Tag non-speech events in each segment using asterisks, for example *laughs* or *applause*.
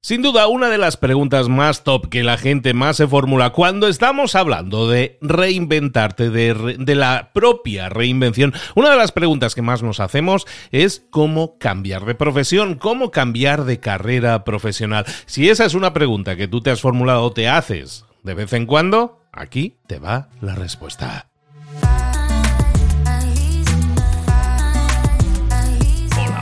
Sin duda, una de las preguntas más top que la gente más se formula cuando estamos hablando de reinventarte, de, la propia reinvención, una de las preguntas que más nos hacemos es cómo cambiar de profesión, cómo cambiar de carrera profesional. Si esa es una pregunta que tú te has formulado o te haces de vez en cuando, aquí te va la respuesta.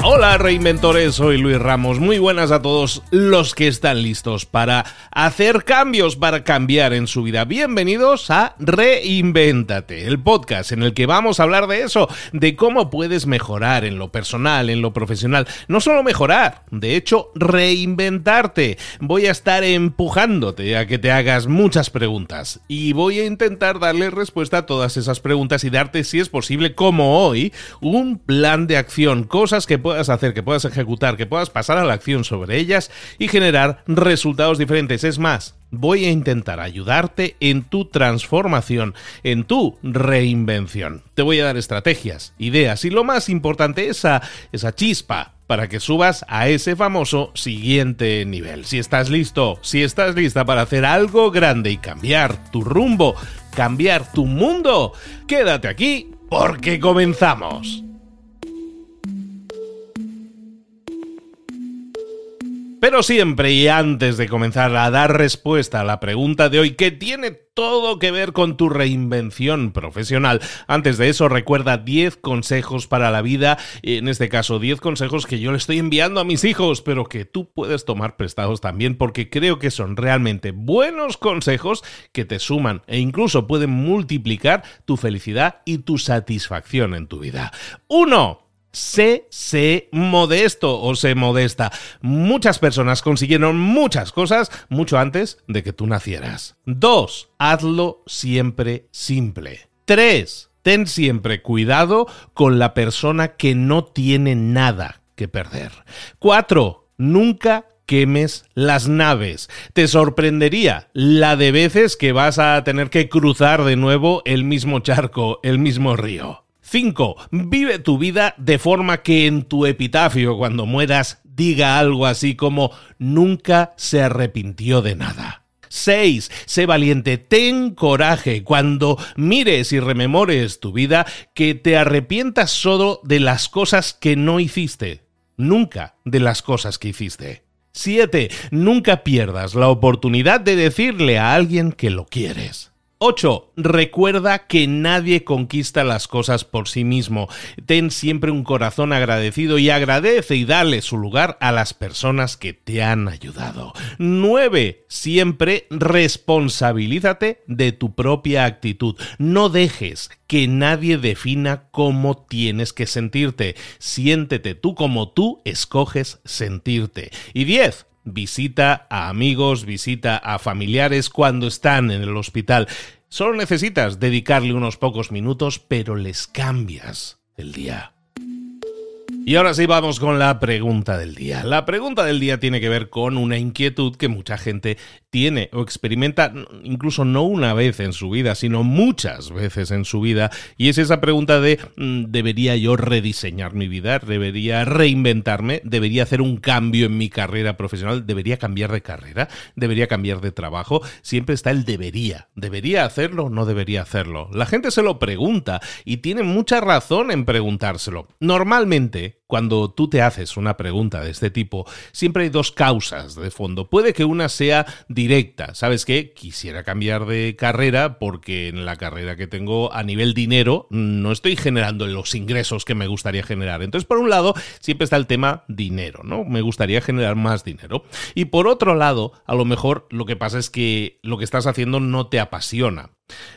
Hola reinventores, soy Luis Ramos. Muy buenas a todos los que están listos para hacer cambios, para cambiar en su vida. Bienvenidos a Reinvéntate, el podcast en el que vamos a hablar de eso, de cómo puedes mejorar en lo personal, en lo profesional. No solo mejorar, de hecho, reinventarte. Voy a estar empujándote a que te hagas muchas preguntas y voy a intentar darle respuesta a todas esas preguntas y darte, si es posible, como hoy, un plan de acción, cosas que puedas hacer, que puedas ejecutar, que puedas pasar a la acción sobre ellas y generar resultados diferentes. Es más, voy a intentar ayudarte en tu transformación, en tu reinvención. Te voy a dar estrategias, ideas y lo más importante, esa, esa chispa para que subas a ese famoso siguiente nivel. Si estás listo, si estás lista para hacer algo grande y cambiar tu rumbo, cambiar tu mundo, quédate aquí porque comenzamos. Pero siempre y antes de comenzar a dar respuesta a la pregunta de hoy, que tiene todo que ver con tu reinvención profesional, antes de eso recuerda 10 consejos para la vida, en este caso 10 consejos que yo le estoy enviando a mis hijos, pero que tú puedes tomar prestados también porque creo que son realmente buenos consejos que te suman e incluso pueden multiplicar tu felicidad y tu satisfacción en tu vida. 1 sé, sé modesto o sé modesta. Muchas personas consiguieron muchas cosas mucho antes de que tú nacieras. Dos, hazlo siempre simple. Tres, ten siempre cuidado con la persona que no tiene nada que perder. Cuatro, nunca quemes las naves. Te sorprendería la de veces que vas a tener que cruzar de nuevo el mismo charco, el mismo río. 5. Vive tu vida de forma que en tu epitafio cuando mueras diga algo así como nunca se arrepintió de nada. 6. Sé valiente, ten coraje cuando mires y rememores tu vida, que te arrepientas solo de las cosas que no hiciste, nunca de las cosas que hiciste. 7. Nunca pierdas la oportunidad de decirle a alguien que lo quieres. 8. Recuerda que nadie conquista las cosas por sí mismo. Ten siempre un corazón agradecido y agradece y dale su lugar a las personas que te han ayudado. 9. Siempre responsabilízate de tu propia actitud. No dejes que nadie defina cómo tienes que sentirte. Siéntete tú como tú escoges sentirte. Y 10 visita a amigos, visita a familiares cuando están en el hospital. Solo necesitas dedicarle unos pocos minutos, pero les cambias el día. Y ahora sí vamos con la pregunta del día. La pregunta del día tiene que ver con una inquietud que mucha gente tiene o experimenta incluso no una vez en su vida, sino muchas veces en su vida. Y es esa pregunta de mm, ¿debería yo rediseñar mi vida? ¿Debería reinventarme? ¿Debería hacer un cambio en mi carrera profesional? ¿Debería cambiar de carrera? ¿Debería cambiar de trabajo? Siempre está el debería. ¿Debería hacerlo o no debería hacerlo? La gente se lo pregunta y tiene mucha razón en preguntárselo. Normalmente, cuando tú te haces una pregunta de este tipo, siempre hay dos causas de fondo. Puede que una sea directa, ¿sabes qué? Quisiera cambiar de carrera porque en la carrera que tengo a nivel dinero no estoy generando los ingresos que me gustaría generar. Entonces, por un lado, siempre está el tema dinero, ¿no? Me gustaría generar más dinero. Y por otro lado, a lo mejor lo que pasa es que lo que estás haciendo no te apasiona.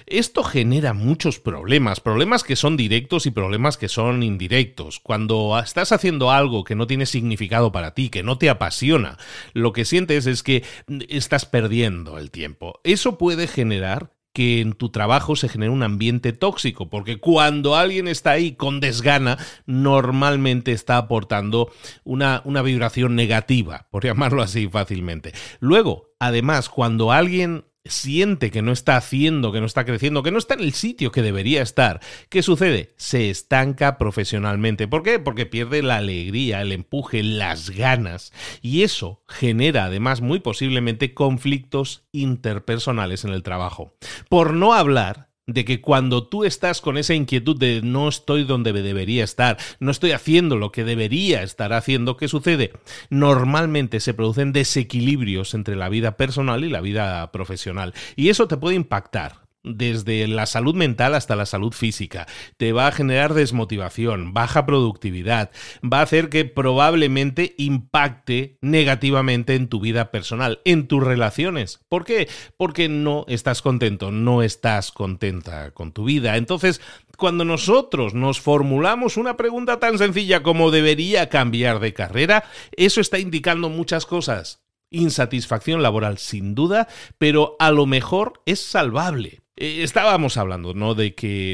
Esto genera muchos problemas, problemas que son directos y problemas que son indirectos. Cuando estás haciendo algo que no tiene significado para ti, que no te apasiona, lo que sientes es que estás perdiendo el tiempo. Eso puede generar que en tu trabajo se genere un ambiente tóxico, porque cuando alguien está ahí con desgana, normalmente está aportando una, una vibración negativa, por *laughs* llamarlo así fácilmente. Luego, además, cuando alguien siente que no está haciendo, que no está creciendo, que no está en el sitio que debería estar, ¿qué sucede? Se estanca profesionalmente. ¿Por qué? Porque pierde la alegría, el empuje, las ganas. Y eso genera además muy posiblemente conflictos interpersonales en el trabajo. Por no hablar de que cuando tú estás con esa inquietud de no estoy donde debería estar, no estoy haciendo lo que debería estar haciendo, ¿qué sucede? Normalmente se producen desequilibrios entre la vida personal y la vida profesional. Y eso te puede impactar desde la salud mental hasta la salud física. Te va a generar desmotivación, baja productividad, va a hacer que probablemente impacte negativamente en tu vida personal, en tus relaciones. ¿Por qué? Porque no estás contento, no estás contenta con tu vida. Entonces, cuando nosotros nos formulamos una pregunta tan sencilla como debería cambiar de carrera, eso está indicando muchas cosas. Insatisfacción laboral sin duda, pero a lo mejor es salvable. Eh, estábamos hablando, ¿no? De que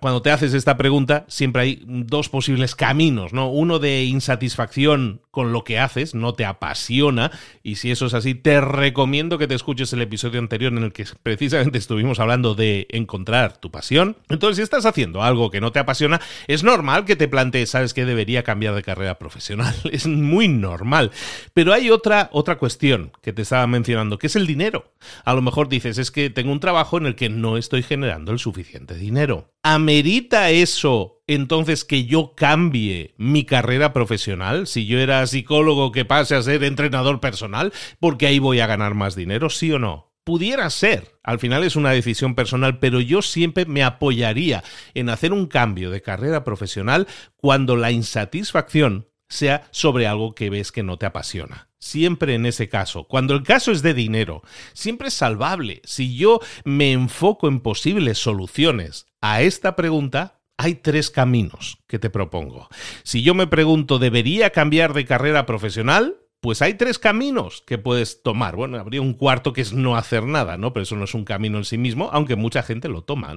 cuando te haces esta pregunta siempre hay dos posibles caminos, ¿no? Uno de insatisfacción con lo que haces, no te apasiona, y si eso es así, te recomiendo que te escuches el episodio anterior en el que precisamente estuvimos hablando de encontrar tu pasión. Entonces, si estás haciendo algo que no te apasiona, es normal que te plantees, sabes que debería cambiar de carrera profesional, *laughs* es muy normal. Pero hay otra, otra cuestión que te estaba mencionando, que es el dinero. A lo mejor dices, es que tengo un trabajo en el que no estoy generando el suficiente dinero. ¿Amerita eso entonces que yo cambie mi carrera profesional? Si yo era psicólogo que pase a ser entrenador personal, porque ahí voy a ganar más dinero, ¿sí o no? Pudiera ser. Al final es una decisión personal, pero yo siempre me apoyaría en hacer un cambio de carrera profesional cuando la insatisfacción sea sobre algo que ves que no te apasiona. Siempre en ese caso. Cuando el caso es de dinero, siempre es salvable. Si yo me enfoco en posibles soluciones a esta pregunta, hay tres caminos que te propongo. Si yo me pregunto, ¿debería cambiar de carrera profesional? Pues hay tres caminos que puedes tomar. Bueno, habría un cuarto que es no hacer nada, ¿no? Pero eso no es un camino en sí mismo, aunque mucha gente lo toma.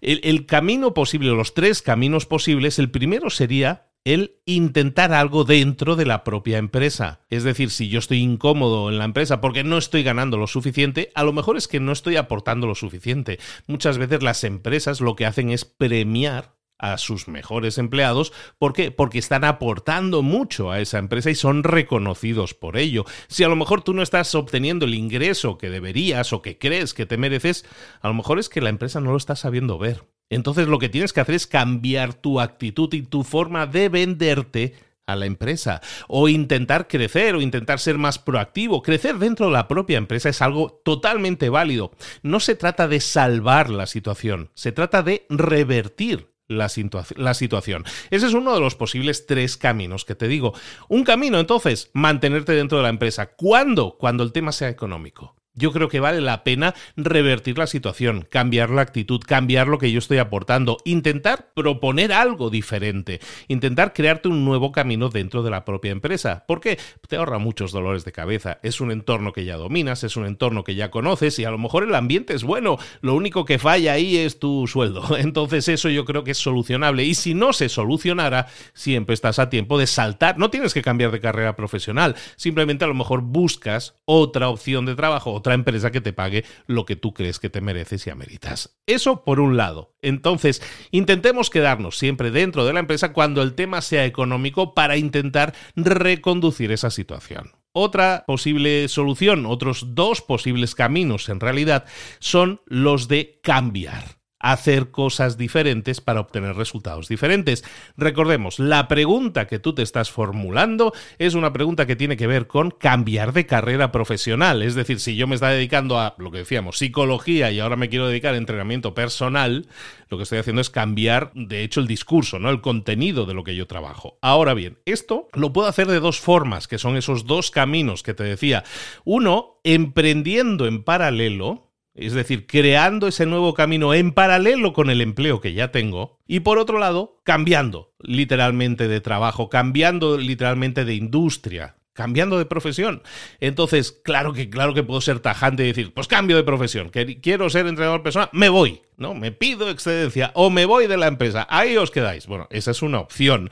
El, el camino posible, los tres caminos posibles, el primero sería el intentar algo dentro de la propia empresa. Es decir, si yo estoy incómodo en la empresa porque no estoy ganando lo suficiente, a lo mejor es que no estoy aportando lo suficiente. Muchas veces las empresas lo que hacen es premiar a sus mejores empleados. ¿Por qué? Porque están aportando mucho a esa empresa y son reconocidos por ello. Si a lo mejor tú no estás obteniendo el ingreso que deberías o que crees que te mereces, a lo mejor es que la empresa no lo está sabiendo ver. Entonces lo que tienes que hacer es cambiar tu actitud y tu forma de venderte a la empresa o intentar crecer o intentar ser más proactivo. Crecer dentro de la propia empresa es algo totalmente válido. No se trata de salvar la situación, se trata de revertir la, situación. Ese es uno de los posibles tres caminos que te digo. Un camino, entonces, mantenerte dentro de la empresa. ¿Cuándo? Cuando el tema sea económico. Yo creo que vale la pena revertir la situación, cambiar la actitud, cambiar lo que yo estoy aportando, intentar proponer algo diferente, intentar crearte un nuevo camino dentro de la propia empresa. Porque te ahorra muchos dolores de cabeza. Es un entorno que ya dominas, es un entorno que ya conoces y a lo mejor el ambiente es bueno. Lo único que falla ahí es tu sueldo. *laughs* Entonces eso yo creo que es solucionable. Y si no se solucionara, siempre estás a tiempo de saltar. No tienes que cambiar de carrera profesional. Simplemente a lo mejor buscas otra opción de trabajo, empresa que te pague lo que tú crees que te mereces y ameritas. Eso por un lado. Entonces, intentemos quedarnos siempre dentro de la empresa cuando el tema sea económico para intentar reconducir esa situación. Otra posible solución, otros dos posibles caminos en realidad, son los de cambiar hacer cosas diferentes para obtener resultados diferentes. Recordemos, la pregunta que tú te estás formulando es una pregunta que tiene que ver con cambiar de carrera profesional. Es decir, si yo me estaba dedicando a lo que decíamos, psicología y ahora me quiero dedicar a entrenamiento personal, lo que estoy haciendo es cambiar, de hecho, el discurso, ¿no? El contenido de lo que yo trabajo. Ahora bien, esto lo puedo hacer de dos formas, que son esos dos caminos que te decía. Uno, emprendiendo en paralelo, es decir, creando ese nuevo camino en paralelo con el empleo que ya tengo, y por otro lado, cambiando literalmente de trabajo, cambiando literalmente de industria, cambiando de profesión. Entonces, claro que, claro que puedo ser tajante y decir, pues cambio de profesión, quiero ser entrenador personal, me voy, ¿no? Me pido excedencia o me voy de la empresa, ahí os quedáis. Bueno, esa es una opción.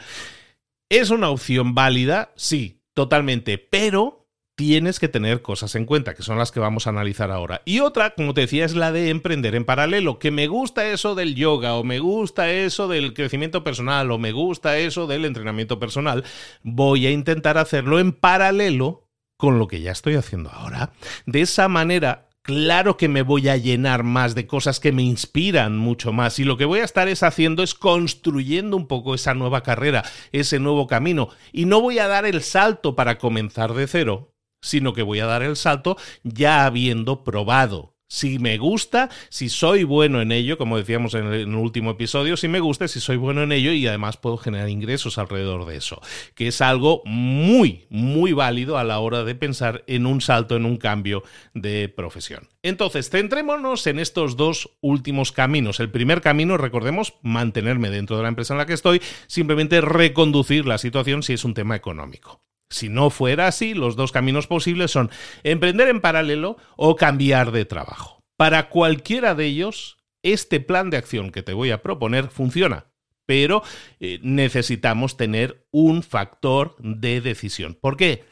¿Es una opción válida? Sí, totalmente, pero tienes que tener cosas en cuenta, que son las que vamos a analizar ahora. Y otra, como te decía, es la de emprender en paralelo, que me gusta eso del yoga, o me gusta eso del crecimiento personal, o me gusta eso del entrenamiento personal. Voy a intentar hacerlo en paralelo con lo que ya estoy haciendo ahora. De esa manera claro que me voy a llenar más de cosas que me inspiran mucho más y lo que voy a estar es haciendo es construyendo un poco esa nueva carrera, ese nuevo camino y no voy a dar el salto para comenzar de cero, sino que voy a dar el salto ya habiendo probado si me gusta, si soy bueno en ello, como decíamos en el, último episodio, si me gusta, si soy bueno en ello y además puedo generar ingresos alrededor de eso, que es algo muy, muy válido a la hora de pensar en un salto, en un cambio de profesión. Entonces, centrémonos en estos dos últimos caminos. El primer camino, recordemos, mantenerme dentro de la empresa en la que estoy, simplemente reconducir la situación si es un tema económico. Si no fuera así, los dos caminos posibles son emprender en paralelo o cambiar de trabajo. Para cualquiera de ellos, este plan de acción que te voy a proponer funciona, pero eh, necesitamos tener un factor de decisión. ¿Por qué?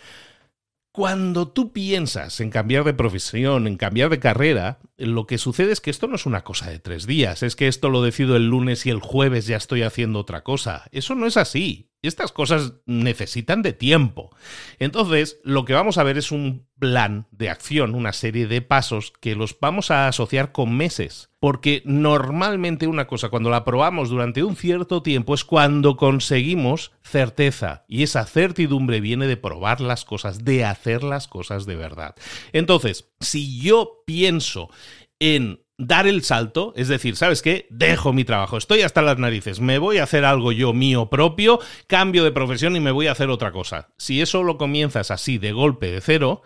Cuando tú piensas en cambiar de profesión, en cambiar de carrera, lo que sucede es que esto no es una cosa de tres días, es que esto lo decido el lunes y el jueves ya estoy haciendo otra cosa. Eso no es así. Estas cosas necesitan de tiempo. Entonces, lo que vamos a ver es un plan de acción, una serie de pasos que los vamos a asociar con meses. Porque normalmente una cosa, cuando la probamos durante un cierto tiempo, es cuando conseguimos certeza. Y esa certidumbre viene de probar las cosas, de hacer las cosas de verdad. Entonces, si yo pienso en dar el salto, es decir, ¿sabes qué? Dejo mi trabajo, estoy hasta las narices, me voy a hacer algo yo mío propio, cambio de profesión y me voy a hacer otra cosa. Si eso lo comienzas así de golpe de cero,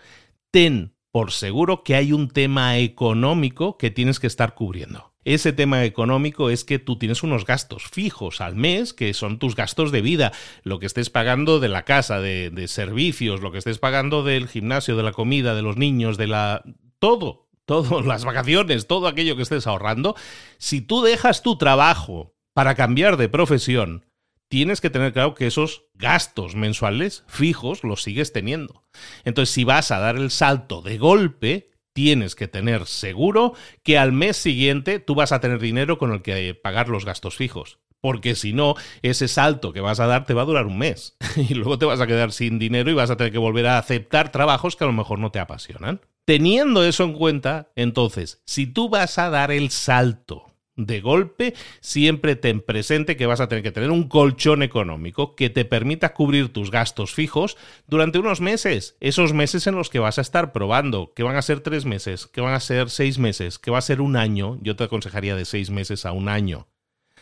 ten por seguro que hay un tema económico que tienes que estar cubriendo. Ese tema económico es que tú tienes unos gastos fijos al mes, que son tus gastos de vida, lo que estés pagando de la casa, de, de servicios, lo que estés pagando del gimnasio, de la comida, de los niños, de la... todo, todas *laughs* las vacaciones, todo aquello que estés ahorrando, si tú dejas tu trabajo para cambiar de profesión, tienes que tener claro que esos gastos mensuales fijos los sigues teniendo. Entonces, si vas a dar el salto de golpe, tienes que tener seguro que al mes siguiente tú vas a tener dinero con el que pagar los gastos fijos. Porque si no, ese salto que vas a dar te va a durar un mes. *laughs* Y luego te vas a quedar sin dinero y vas a tener que volver a aceptar trabajos que a lo mejor no te apasionan. Teniendo eso en cuenta, entonces, si tú vas a dar el salto de golpe, siempre ten presente que vas a tener que tener un colchón económico que te permita cubrir tus gastos fijos durante unos meses, esos meses en los que vas a estar probando, que van a ser tres meses, que van a ser seis meses, que va a ser un año, yo te aconsejaría de seis meses a un año.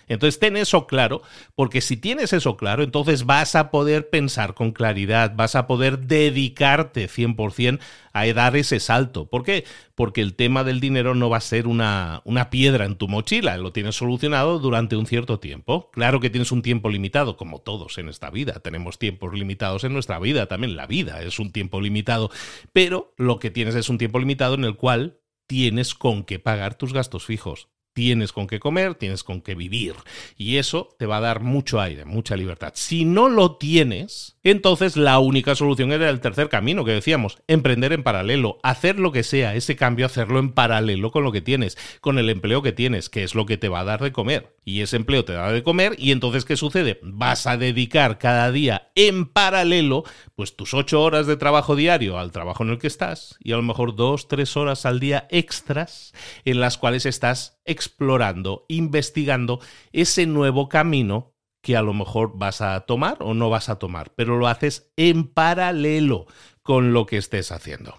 Entonces ten eso claro, porque si tienes eso claro, entonces vas a poder pensar con claridad, vas a poder dedicarte 100% a dar ese salto. ¿Por qué? Porque el tema del dinero no va a ser una, una piedra en tu mochila, lo tienes solucionado durante un cierto tiempo. Claro que tienes un tiempo limitado, como todos en esta vida, tenemos tiempos limitados en nuestra vida, también la vida es un tiempo limitado, pero lo que tienes es un tiempo limitado en el cual tienes con qué pagar tus gastos fijos tienes con qué comer, tienes con qué vivir. Y eso te va a dar mucho aire, mucha libertad. Si no lo tienes, entonces la única solución era el tercer camino que decíamos, emprender en paralelo, hacer lo que sea, ese cambio, hacerlo en paralelo con lo que tienes, con el empleo que tienes, que es lo que te va a dar de comer. Y ese empleo te da de comer y entonces ¿qué sucede? Vas a dedicar cada día en paralelo pues tus ocho horas de trabajo diario al trabajo en el que estás y a lo mejor dos, tres horas al día extras en las cuales estás explorando, investigando ese nuevo camino que a lo mejor vas a tomar o no vas a tomar, pero lo haces en paralelo con lo que estés haciendo.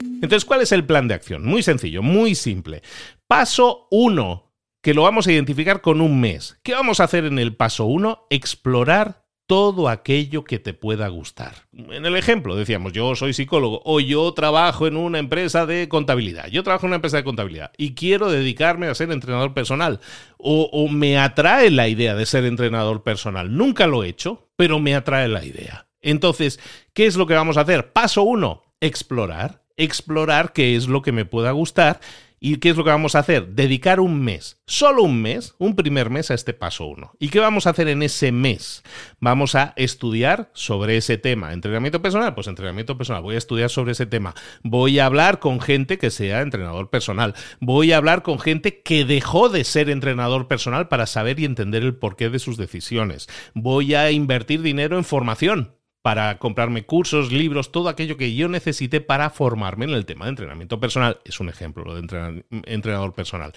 Entonces, ¿cuál es el plan de acción? Muy sencillo, muy simple. Paso 1, que lo vamos a identificar con un mes. ¿Qué vamos a hacer en el paso 1? Explorar todo aquello que te pueda gustar. En el ejemplo, decíamos, yo soy psicólogo o yo trabajo en una empresa de contabilidad. Yo trabajo en una empresa de contabilidad y quiero dedicarme a ser entrenador personal. O, me atrae la idea de ser entrenador personal. Nunca lo he hecho, pero me atrae la idea. Entonces, ¿qué es lo que vamos a hacer? Paso uno, explorar. Explorar qué es lo que me pueda gustar ¿Y qué es lo que vamos a hacer? Dedicar un mes, solo un mes, un primer mes a este paso 1. ¿Y qué vamos a hacer en ese mes? Vamos a estudiar sobre ese tema. ¿Entrenamiento personal? Pues entrenamiento personal. Voy a estudiar sobre ese tema. Voy a hablar con gente que sea entrenador personal. Voy a hablar con gente que dejó de ser entrenador personal para saber y entender el porqué de sus decisiones. Voy a invertir dinero en formación para comprarme cursos, libros, todo aquello que yo necesite para formarme en el tema de entrenamiento personal. Es un ejemplo lo de entrenador personal.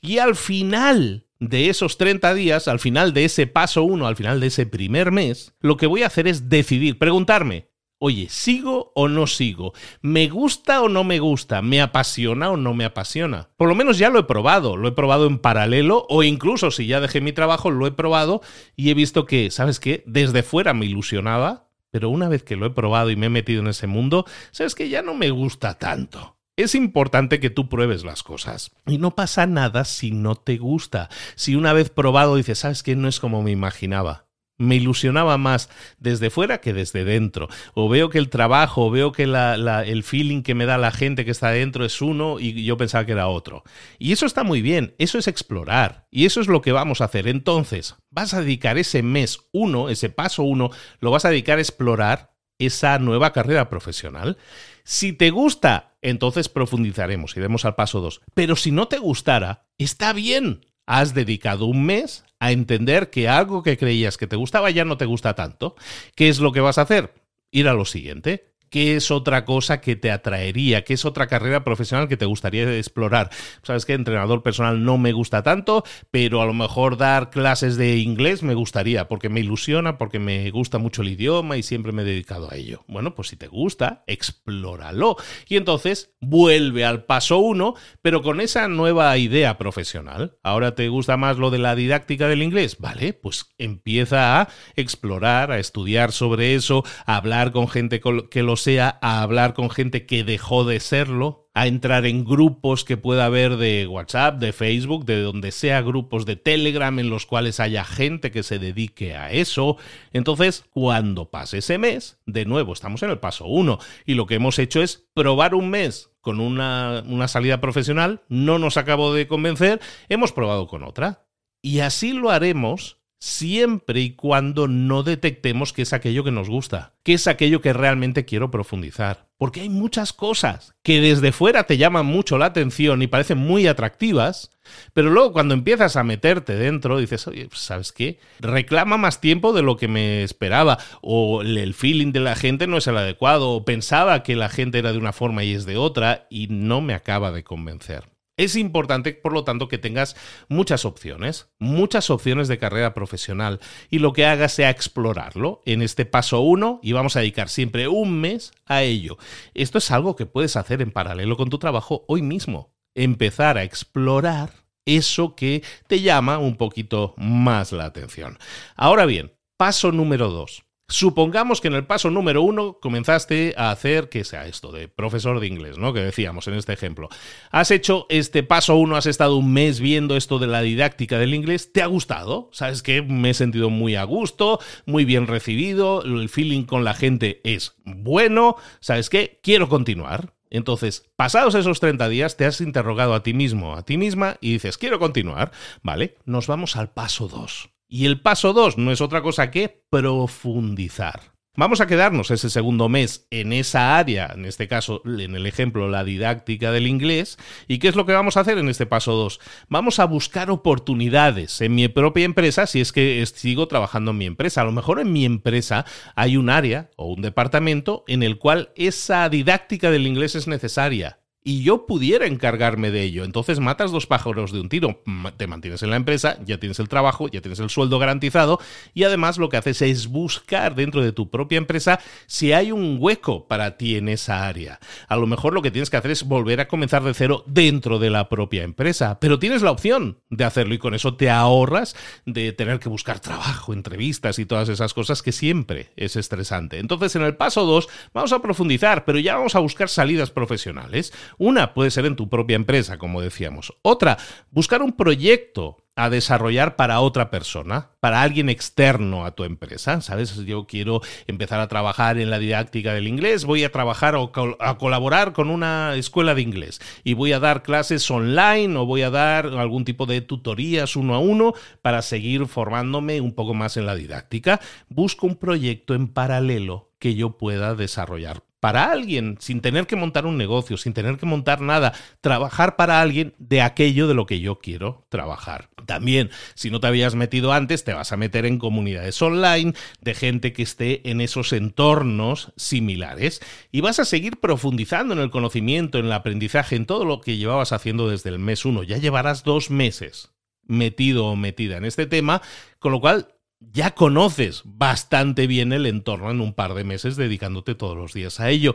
Y al final de esos 30 días, al final de ese paso 1, al final de ese primer mes, lo que voy a hacer es decidir, preguntarme, oye, ¿sigo o no sigo? ¿Me gusta o no me gusta? ¿Me apasiona o no me apasiona? Por lo menos ya lo he probado, lo he probado en paralelo o incluso si ya dejé mi trabajo, lo he probado y he visto que, ¿sabes qué? Desde fuera me ilusionaba pero una vez que lo he probado y me he metido en ese mundo, sabes que ya no me gusta tanto. Es importante que tú pruebes las cosas. Y no pasa nada si no te gusta. Si una vez probado dices, sabes que no es como me imaginaba me ilusionaba más desde fuera que desde dentro. O veo que el trabajo, o veo que el feeling que me da la gente que está dentro es uno y yo pensaba que era otro. Y eso está muy bien, eso es explorar. Y eso es lo que vamos a hacer. Entonces, vas a dedicar ese mes uno, ese paso uno, lo vas a dedicar a explorar esa nueva carrera profesional. Si te gusta, entonces profundizaremos, iremos al paso dos. Pero si no te gustara, está bien has dedicado un mes a entender que algo que creías que te gustaba ya no te gusta tanto. ¿Qué es lo que vas a hacer? Ir a lo siguiente. ¿Qué es otra cosa que te atraería? ¿Qué es otra carrera profesional que te gustaría explorar? Sabes que entrenador personal no me gusta tanto, pero a lo mejor dar clases de inglés me gustaría, porque me ilusiona, porque me gusta mucho el idioma y siempre me he dedicado a ello. Bueno, pues si te gusta, explóralo. Y entonces vuelve al paso uno, pero con esa nueva idea profesional. Ahora te gusta más lo de la didáctica del inglés. Vale, pues empieza a explorar, a estudiar sobre eso, a hablar con gente que lo sea a hablar con gente que dejó de serlo, a entrar en grupos que pueda haber de WhatsApp, de Facebook, de donde sea, grupos de Telegram en los cuales haya gente que se dedique a eso. Entonces, cuando pase ese mes, de nuevo, estamos en el paso 1 y lo que hemos hecho es probar un mes con una, una salida profesional, no nos acabó de convencer, hemos probado con otra. Y así lo haremos siempre y cuando no detectemos que es aquello que nos gusta, que es aquello que realmente quiero profundizar. Porque hay muchas cosas que desde fuera te llaman mucho la atención y parecen muy atractivas, pero luego cuando empiezas a meterte dentro dices, oye, pues, ¿sabes qué? Reclama más tiempo de lo que me esperaba, o el feeling de la gente no es el adecuado, o pensaba que la gente era de una forma y es de otra, y no me acaba de convencer. Es importante, por lo tanto, que tengas muchas opciones, muchas opciones de carrera profesional y lo que hagas sea explorarlo en este paso 1 y vamos a dedicar siempre un mes a ello. Esto es algo que puedes hacer en paralelo con tu trabajo hoy mismo. Empezar a explorar eso que te llama un poquito más la atención. Ahora bien, paso número 2. Supongamos que en el paso número uno comenzaste a hacer, que sea esto, de profesor de inglés, ¿no? Que decíamos en este ejemplo. Has hecho este paso uno, has estado un mes viendo esto de la didáctica del inglés, ¿te ha gustado? ¿Sabes que Me he sentido muy a gusto, muy bien recibido, el feeling con la gente es bueno, ¿sabes qué? Quiero continuar. Entonces, pasados esos 30 días, te has interrogado a ti mismo, a ti misma, y dices, quiero continuar. Vale, nos vamos al paso 2. Y el paso 2 no es otra cosa que profundizar. Vamos a quedarnos ese segundo mes en esa área, en este caso, en el ejemplo, la didáctica del inglés. ¿Y qué es lo que vamos a hacer en este paso 2? Vamos a buscar oportunidades en mi propia empresa si es que sigo trabajando en mi empresa. A lo mejor en mi empresa hay un área o un departamento en el cual esa didáctica del inglés es necesaria y yo pudiera encargarme de ello. Entonces matas dos pájaros de un tiro. Te mantienes en la empresa, ya tienes el trabajo, ya tienes el sueldo garantizado y además lo que haces es buscar dentro de tu propia empresa si hay un hueco para ti en esa área. A lo mejor lo que tienes que hacer es volver a comenzar de cero dentro de la propia empresa, pero tienes la opción de hacerlo y con eso te ahorras de tener que buscar trabajo, entrevistas y todas esas cosas que siempre es estresante. Entonces en el paso 2 vamos a profundizar, pero ya vamos a buscar salidas profesionales una puede ser en tu propia empresa, como decíamos. Otra, buscar un proyecto a desarrollar para otra persona, para alguien externo a tu empresa. ¿Sabes? Yo quiero empezar a trabajar en la didáctica del inglés, voy a trabajar o a colaborar con una escuela de inglés y voy a dar clases online o voy a dar algún tipo de tutorías uno a uno para seguir formándome un poco más en la didáctica. Busco un proyecto en paralelo que yo pueda desarrollar para alguien, sin tener que montar un negocio, sin tener que montar nada, trabajar para alguien de aquello de lo que yo quiero trabajar. También, si no te habías metido antes, te vas a meter en comunidades online de gente que esté en esos entornos similares y vas a seguir profundizando en el conocimiento, en el aprendizaje, en todo lo que llevabas haciendo desde el mes uno. Ya llevarás dos meses metido o metida en este tema, con lo cual ya conoces bastante bien el entorno en un par de meses dedicándote todos los días a ello.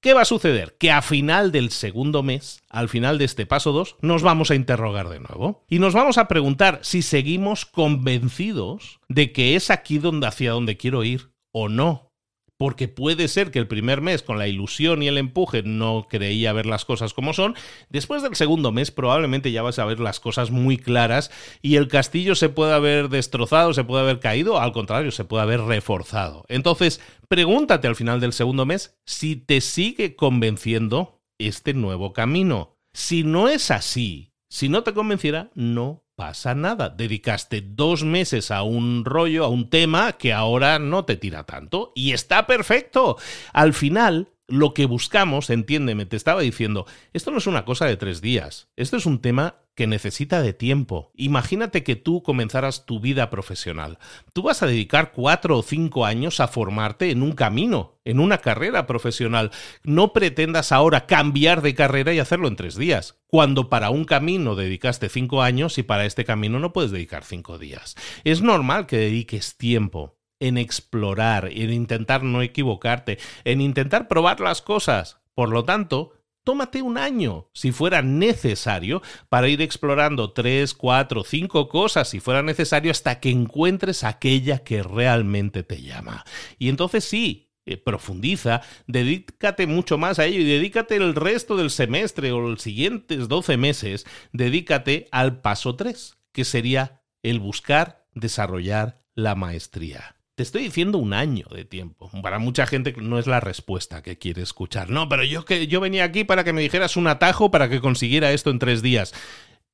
¿Qué va a suceder? Que a final del segundo mes, al final de este paso 2, nos vamos a interrogar de nuevo y nos vamos a preguntar si seguimos convencidos de que es aquí donde hacia donde quiero ir o no porque puede ser que el primer mes con la ilusión y el empuje no creía ver las cosas como son, después del segundo mes probablemente ya vas a ver las cosas muy claras y el castillo se puede haber destrozado, se puede haber caído, al contrario, se puede haber reforzado. Entonces, pregúntate al final del segundo mes si te sigue convenciendo este nuevo camino. Si no es así, si no te convenciera, no pasa nada. Dedicaste dos meses a un rollo, a un tema que ahora no te tira tanto. Y está perfecto. Al final, lo que buscamos, entiéndeme, te estaba diciendo, esto no es una cosa de tres días, esto es un tema que necesita de tiempo. Imagínate que tú comenzaras tu vida profesional. Tú vas a dedicar cuatro o cinco años a formarte en un camino, en una carrera profesional. No pretendas ahora cambiar de carrera y hacerlo en tres días, cuando para un camino dedicaste cinco años y para este camino no puedes dedicar cinco días. Es normal que dediques tiempo en explorar, en intentar no equivocarte, en intentar probar las cosas. Por lo tanto, tómate un año, si fuera necesario, para ir explorando tres, cuatro, cinco cosas, si fuera necesario, hasta que encuentres aquella que realmente te llama. Y entonces sí, eh, profundiza, dedícate mucho más a ello y dedícate el resto del semestre o los siguientes 12 meses, dedícate al paso 3, que sería el buscar, desarrollar la maestría. Te estoy diciendo un año de tiempo. Para mucha gente no es la respuesta que quiere escuchar. No, pero yo que yo venía aquí para que me dijeras un atajo para que consiguiera esto en tres días.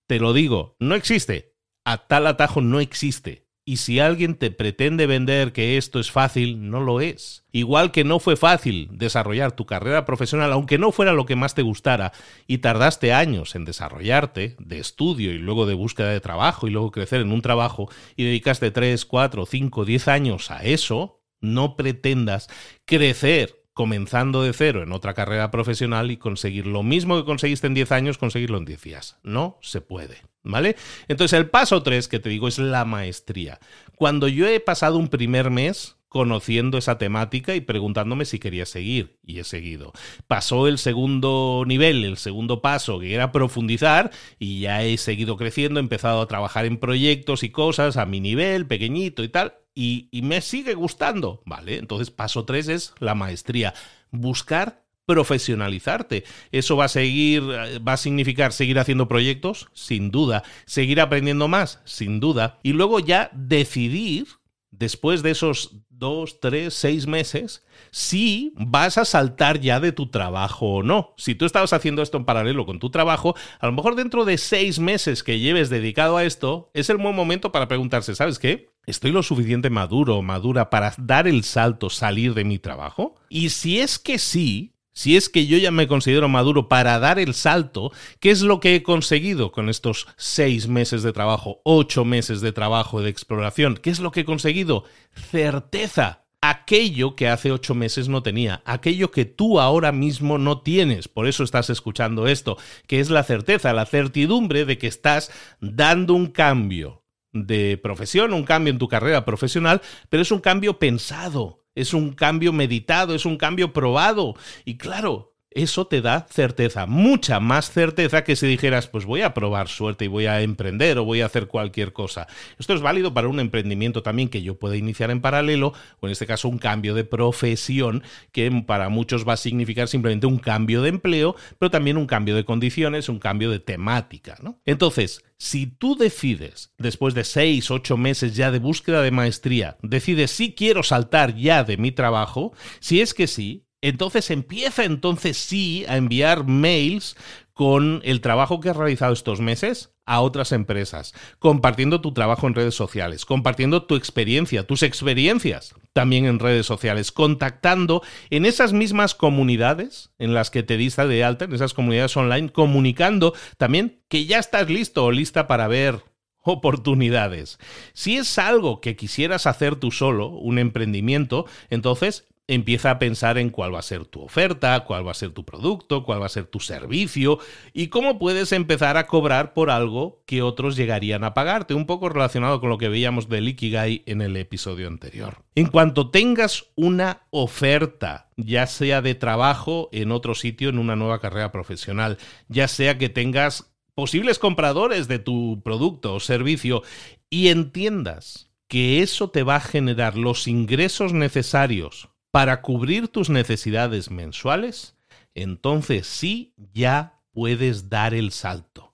Te lo digo, no existe. A tal atajo no existe. Y si alguien te pretende vender que esto es fácil, no lo es. Igual que no fue fácil desarrollar tu carrera profesional, aunque no fuera lo que más te gustara, y tardaste años en desarrollarte, de estudio y luego de búsqueda de trabajo y luego crecer en un trabajo, y dedicaste 3, 4, 5, 10 años a eso, no pretendas crecer comenzando de cero en otra carrera profesional y conseguir lo mismo que conseguiste en 10 años, conseguirlo en 10 días. No se puede. ¿Vale? Entonces el paso 3 que te digo es la maestría. Cuando yo he pasado un primer mes conociendo esa temática y preguntándome si quería seguir, y he seguido. Pasó el segundo nivel, el segundo paso, que era profundizar, y ya he seguido creciendo, he empezado a trabajar en proyectos y cosas a mi nivel, pequeño y tal, y, me sigue gustando. Vale, entonces paso 3 es la maestría. Buscar profesionalizarte. ¿Eso va a seguir, va a significar seguir haciendo proyectos? Sin duda. ¿Seguir aprendiendo más? Sin duda. Y luego ya decidir, después de esos dos, tres, seis meses, si vas a saltar ya de tu trabajo o no. Si tú estabas haciendo esto en paralelo con tu trabajo, a lo mejor dentro de seis meses que lleves dedicado a esto, es el buen momento para preguntarse, ¿sabes qué? ¿Estoy lo suficiente maduro o madura para dar el salto, salir de mi trabajo? Y si es que sí, si es que yo ya me considero maduro para dar el salto, ¿qué es lo que he conseguido con estos seis meses de trabajo, ocho meses de trabajo de exploración? ¿Qué es lo que he conseguido? Certeza. Aquello que hace ocho meses no tenía, aquello que tú ahora mismo no tienes, por eso estás escuchando esto, que es la certeza, la certidumbre de que estás dando un cambio, de profesión, un cambio en tu carrera profesional, pero es un cambio pensado, es un cambio meditado, es un cambio probado. Y claro, eso te da certeza, mucha más certeza que si dijeras, pues voy a probar suerte y voy a emprender o voy a hacer cualquier cosa. Esto es válido para un emprendimiento también que yo pueda iniciar en paralelo, o en este caso un cambio de profesión, que para muchos va a significar simplemente un cambio de empleo, pero también un cambio de condiciones, un cambio de temática. Entonces, si tú decides, después de seis, ocho meses ya de búsqueda de maestría, decides si quiero saltar ya de mi trabajo, si es que sí, entonces empieza entonces sí a enviar mails con el trabajo que has realizado estos meses a otras empresas, compartiendo tu trabajo en redes sociales, compartiendo tu experiencia, tus experiencias también en redes sociales, contactando en esas mismas comunidades en las que te diste de alta, en esas comunidades online, comunicando también que ya estás listo o lista para ver oportunidades. Si es algo que quisieras hacer tú solo, un emprendimiento, entonces empieza a pensar en cuál va a ser tu oferta, cuál va a ser tu producto, cuál va a ser tu servicio y cómo puedes empezar a cobrar por algo que otros llegarían a pagarte, un poco relacionado con lo que veíamos del Ikigai en el episodio anterior. En cuanto tengas una oferta, ya sea de trabajo en otro sitio, en una nueva carrera profesional, ya sea que tengas posibles compradores de tu producto o servicio y entiendas que eso te va a generar los ingresos necesarios para cubrir tus necesidades mensuales, entonces sí ya puedes dar el salto.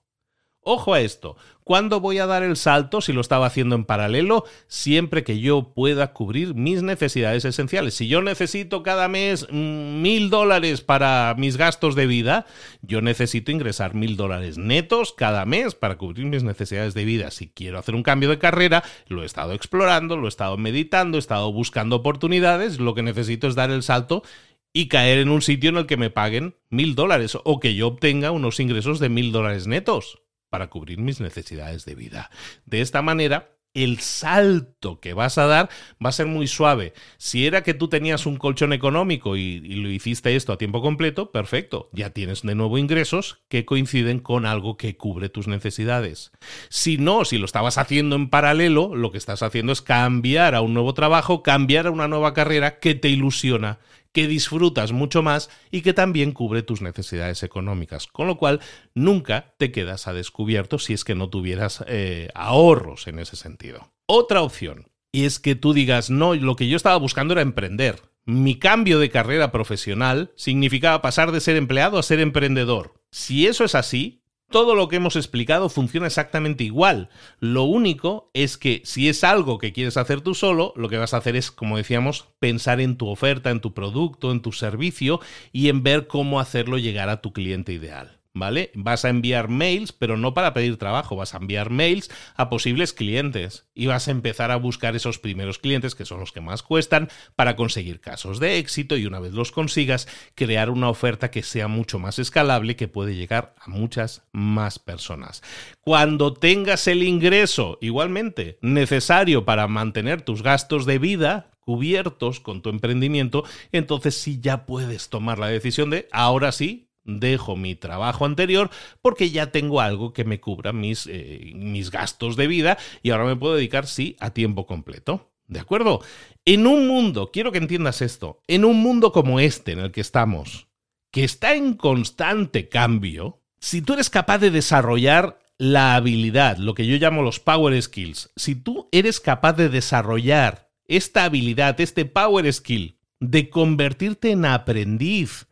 Ojo a esto, ¿cuándo voy a dar el salto si lo estaba haciendo en paralelo? Siempre que yo pueda cubrir mis necesidades esenciales. Si yo necesito cada mes mm, mil dólares para mis gastos de vida, yo necesito ingresar mil dólares netos cada mes para cubrir mis necesidades de vida. Si quiero hacer un cambio de carrera, lo he estado explorando, lo he estado meditando, he estado buscando oportunidades, lo que necesito es dar el salto y caer en un sitio en el que me paguen mil dólares o que yo obtenga unos ingresos de mil dólares netos para cubrir mis necesidades de vida. De esta manera, el salto que vas a dar va a ser muy suave. Si era que tú tenías un colchón económico y, lo hiciste esto a tiempo completo, perfecto, ya tienes de nuevo ingresos que coinciden con algo que cubre tus necesidades. Si no, si lo estabas haciendo en paralelo, lo que estás haciendo es cambiar a un nuevo trabajo, cambiar a una nueva carrera que te ilusiona, que disfrutas mucho más y que también cubre tus necesidades económicas. Con lo cual, nunca te quedas a descubierto si es que no tuvieras eh, ahorros en ese sentido. Otra opción, y es que tú digas, no, lo que yo estaba buscando era emprender. Mi cambio de carrera profesional significaba pasar de ser empleado a ser emprendedor. Si eso es así, todo lo que hemos explicado funciona exactamente igual. Lo único es que si es algo que quieres hacer tú solo, lo que vas a hacer es, como decíamos, pensar en tu oferta, en tu producto, en tu servicio y en ver cómo hacerlo llegar a tu cliente ideal. ¿Vale? Vas a enviar mails, pero no para pedir trabajo, vas a enviar mails a posibles clientes y vas a empezar a buscar esos primeros clientes, que son los que más cuestan, para conseguir casos de éxito y una vez los consigas, crear una oferta que sea mucho más escalable, que puede llegar a muchas más personas. Cuando tengas el ingreso, igualmente, necesario para mantener tus gastos de vida, cubiertos con tu emprendimiento, entonces sí ya puedes tomar la decisión de ahora sí dejo mi trabajo anterior porque ya tengo algo que me cubra mis, eh, mis gastos de vida y ahora me puedo dedicar, sí, a tiempo completo. ¿De acuerdo? En un mundo, quiero que entiendas esto, en un mundo como este en el que estamos, que está en constante cambio, si tú eres capaz de desarrollar la habilidad, lo que yo llamo los power skills, si tú eres capaz de desarrollar esta habilidad, este power skill, de convertirte en aprendiz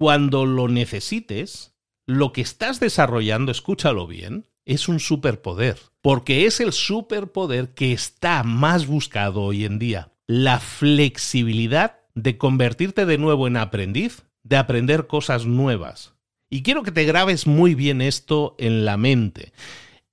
cuando lo necesites, lo que estás desarrollando, escúchalo bien, es un superpoder, porque es el superpoder que está más buscado hoy en día. La flexibilidad de convertirte de nuevo en aprendiz, de aprender cosas nuevas. Y quiero que te grabes muy bien esto en la mente.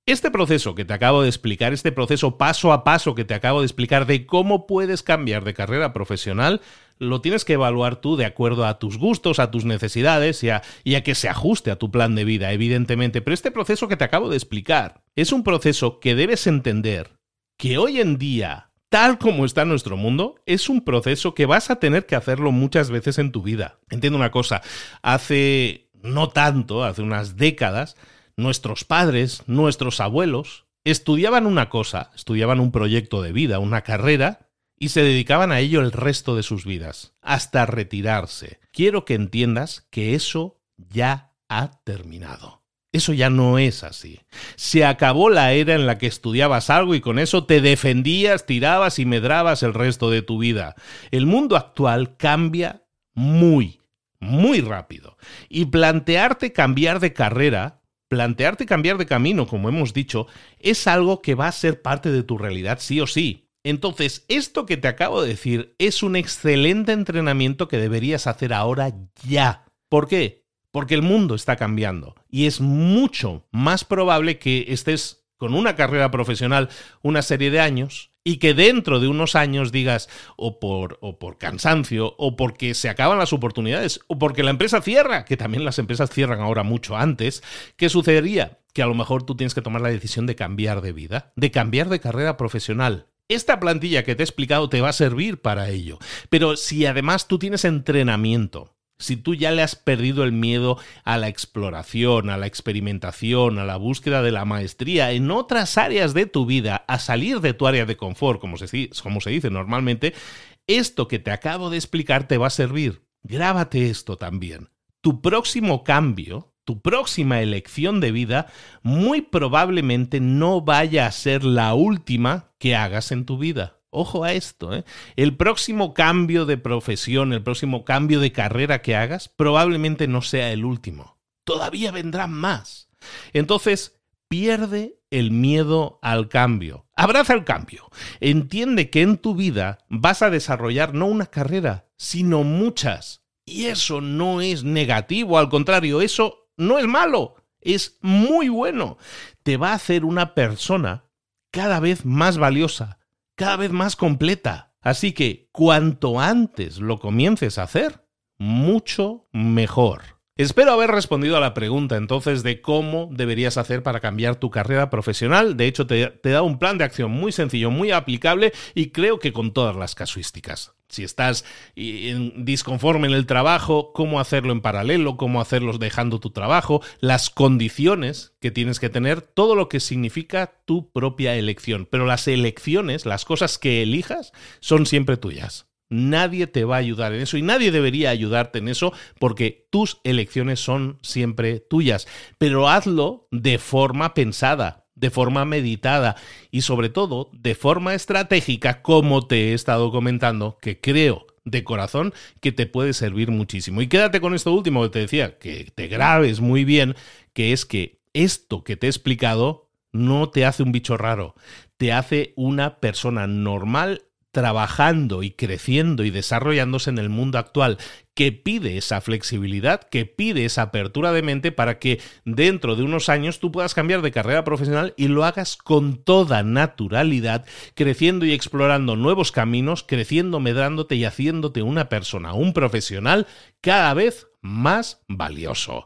Este proceso que te acabo de explicar, este proceso paso a paso que te acabo de explicar de cómo puedes cambiar de carrera profesional, lo tienes que evaluar tú de acuerdo a tus gustos, a tus necesidades y a, que se ajuste a tu plan de vida, evidentemente. Pero este proceso que te acabo de explicar es un proceso que debes entender que hoy en día, tal como está nuestro mundo, es un proceso que vas a tener que hacerlo muchas veces en tu vida. Entiendo una cosa, hace no tanto, hace unas décadas, nuestros padres, nuestros abuelos, estudiaban una cosa, estudiaban un proyecto de vida, una carrera, y se dedicaban a ello el resto de sus vidas, hasta retirarse. Quiero que entiendas que eso ya ha terminado. Eso ya no es así. Se acabó la era en la que estudiabas algo y con eso te defendías, tirabas y medrabas el resto de tu vida. El mundo actual cambia muy, muy rápido. Y plantearte cambiar de carrera, plantearte cambiar de camino, como hemos dicho, es algo que va a ser parte de tu realidad sí o sí. Entonces, esto que te acabo de decir es un excelente entrenamiento que deberías hacer ahora ya. ¿Por qué? Porque el mundo está cambiando y es mucho más probable que estés con una carrera profesional una serie de años y que dentro de unos años digas o por, o por cansancio o porque se acaban las oportunidades o porque la empresa cierra, que también las empresas cierran ahora mucho antes, ¿qué sucedería? Que a lo mejor tú tienes que tomar la decisión de cambiar de vida, de cambiar de carrera profesional. Esta plantilla que te he explicado te va a servir para ello. Pero si además tú tienes entrenamiento, si tú ya le has perdido el miedo a la exploración, a la experimentación, a la búsqueda de la maestría en otras áreas de tu vida, a salir de tu área de confort, como se, dice normalmente, esto que te acabo de explicar te va a servir. Grábate esto también. Tu próximo cambio, tu próxima elección de vida, muy probablemente no vaya a ser la última que hagas en tu vida. Ojo a esto, ¿eh? El próximo cambio de profesión, el próximo cambio de carrera que hagas, probablemente no sea el último. Todavía vendrán más. Entonces, pierde el miedo al cambio. Abraza el cambio. Entiende que en tu vida vas a desarrollar no una carrera, sino muchas. Y eso no es negativo, al contrario, eso no es malo, es muy bueno. Te va a hacer una persona cada vez más valiosa, cada vez más completa. Así que cuanto antes lo comiences a hacer, mucho mejor. Espero haber respondido a la pregunta entonces de cómo deberías hacer para cambiar tu carrera profesional. De hecho, te, te da un plan de acción muy sencillo, muy aplicable y creo que con todas las casuísticas si estás disconforme en el trabajo, cómo hacerlo en paralelo, cómo hacerlo dejando tu trabajo, las condiciones que tienes que tener, todo lo que significa tu propia elección. Pero las elecciones, las cosas que elijas, son siempre tuyas. Nadie te va a ayudar en eso y nadie debería ayudarte en eso porque tus elecciones son siempre tuyas. Pero hazlo de forma pensada, de forma meditada y sobre todo de forma estratégica, como te he estado comentando, que creo de corazón que te puede servir muchísimo. Y quédate con esto último que te decía, que te grabes muy bien, que es que esto que te he explicado no te hace un bicho raro, te hace una persona normal trabajando y creciendo y desarrollándose en el mundo actual, que pide esa flexibilidad, que pide esa apertura de mente para que dentro de unos años tú puedas cambiar de carrera profesional y lo hagas con toda naturalidad, creciendo y explorando nuevos caminos, creciendo, medrándote y haciéndote una persona, un profesional cada vez más valioso.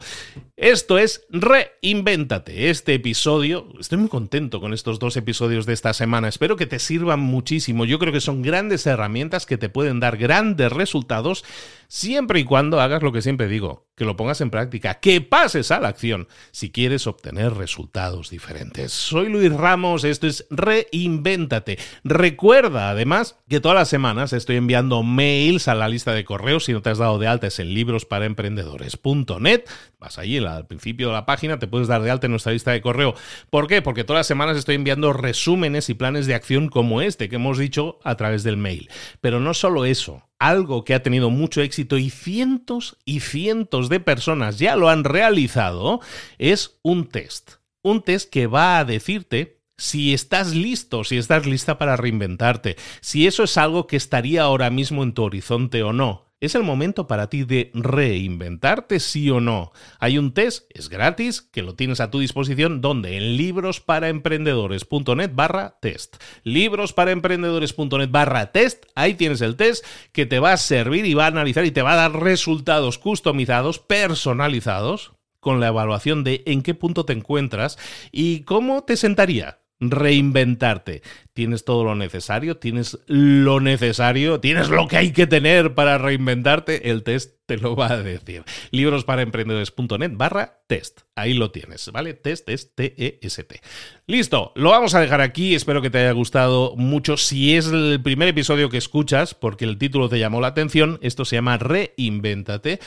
Esto es Reinvéntate. Este episodio, estoy muy contento con estos dos episodios de esta semana. Espero que te sirvan muchísimo. Yo creo que son grandes herramientas que te pueden dar grandes resultados siempre y cuando hagas lo que siempre digo, que lo pongas en práctica, que pases a la acción si quieres obtener resultados diferentes. Soy Luis Ramos, esto es Reinvéntate. Recuerda además que todas las semanas estoy enviando mails a la lista de correos. Si no te has dado de alta es en librosparaemprendedores.net. Vas allí al principio de la página, te puedes dar de alta en nuestra lista de correo. ¿Por qué? Porque todas las semanas estoy enviando resúmenes y planes de acción como este que hemos dicho a través del mail. Pero no solo eso algo que ha tenido mucho éxito y cientos y cientos de personas ya lo han realizado, es un test. Un test que va a decirte si estás listo, si estás lista para reinventarte, si eso es algo que estaría ahora mismo en tu horizonte o no. ¿Es el momento para ti de reinventarte, sí o no? Hay un test, es gratis, que lo tienes a tu disposición, donde en librosparaemprendedores.net barra test. Librosparaemprendedores.net barra test, ahí tienes el test que te va a servir y va a analizar y te va a dar resultados customizados, personalizados, con la evaluación de en qué punto te encuentras y cómo te sentaría reinventarte. Tienes todo lo necesario, tienes lo necesario, tienes lo que hay que tener para reinventarte. El test te lo va a decir. Librosparaemprendedores.net barra test. Ahí lo tienes, ¿vale? Test es T-E-S-T. Listo, lo vamos a dejar aquí. Espero que te haya gustado mucho. Si es el primer episodio que escuchas, porque el título te llamó la atención, esto se llama Reinvéntate.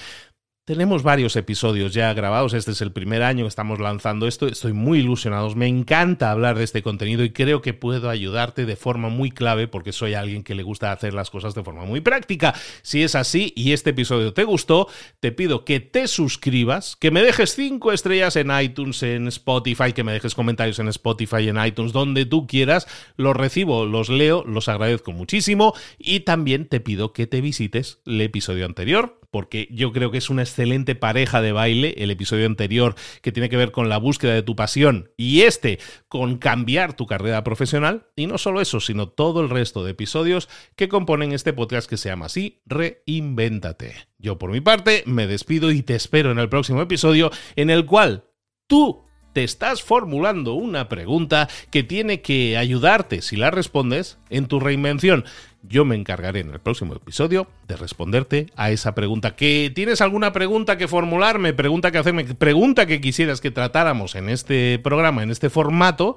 Tenemos varios episodios ya grabados, este es el primer año que estamos lanzando esto, estoy muy ilusionado, me encanta hablar de este contenido y creo que puedo ayudarte de forma muy clave porque soy alguien que le gusta hacer las cosas de forma muy práctica. Si es así y este episodio te gustó, te pido que te suscribas, que me dejes cinco estrellas en iTunes, en Spotify, que me dejes comentarios en Spotify, en iTunes, donde tú quieras, los recibo, los leo, los agradezco muchísimo y también te pido que te visites el episodio anterior porque yo creo que es una excelente pareja de baile, el episodio anterior que tiene que ver con la búsqueda de tu pasión y este con cambiar tu carrera profesional, y no solo eso, sino todo el resto de episodios que componen este podcast que se llama así, Reinvéntate. Yo por mi parte me despido y te espero en el próximo episodio en el cual tú te estás formulando una pregunta que tiene que ayudarte, si la respondes, en tu reinvención. Yo me encargaré en el próximo episodio de responderte a esa pregunta. ¿Que tienes alguna pregunta que formularme, pregunta que hacerme, pregunta que quisieras que tratáramos en este programa, en este formato?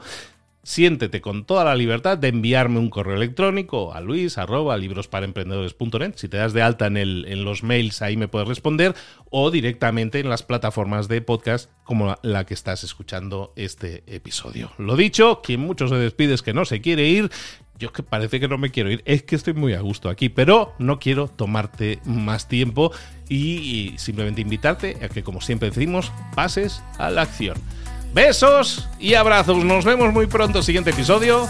Siéntete con toda la libertad de enviarme un correo electrónico a luis arroba librosparaemprendedores.net. Si te das de alta en, el, en los mails, ahí me puedes responder, o directamente en las plataformas de podcast como la, que estás escuchando este episodio. Lo dicho, quien mucho se despide es que no se quiere ir. Yo que parece que no me quiero ir, es que estoy muy a gusto aquí, pero no quiero tomarte más tiempo y simplemente invitarte a que, como siempre decimos, pases a la acción. Besos y abrazos. Nos vemos muy pronto. Siguiente episodio.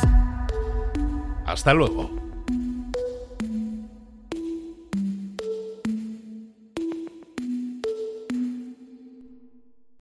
Hasta luego.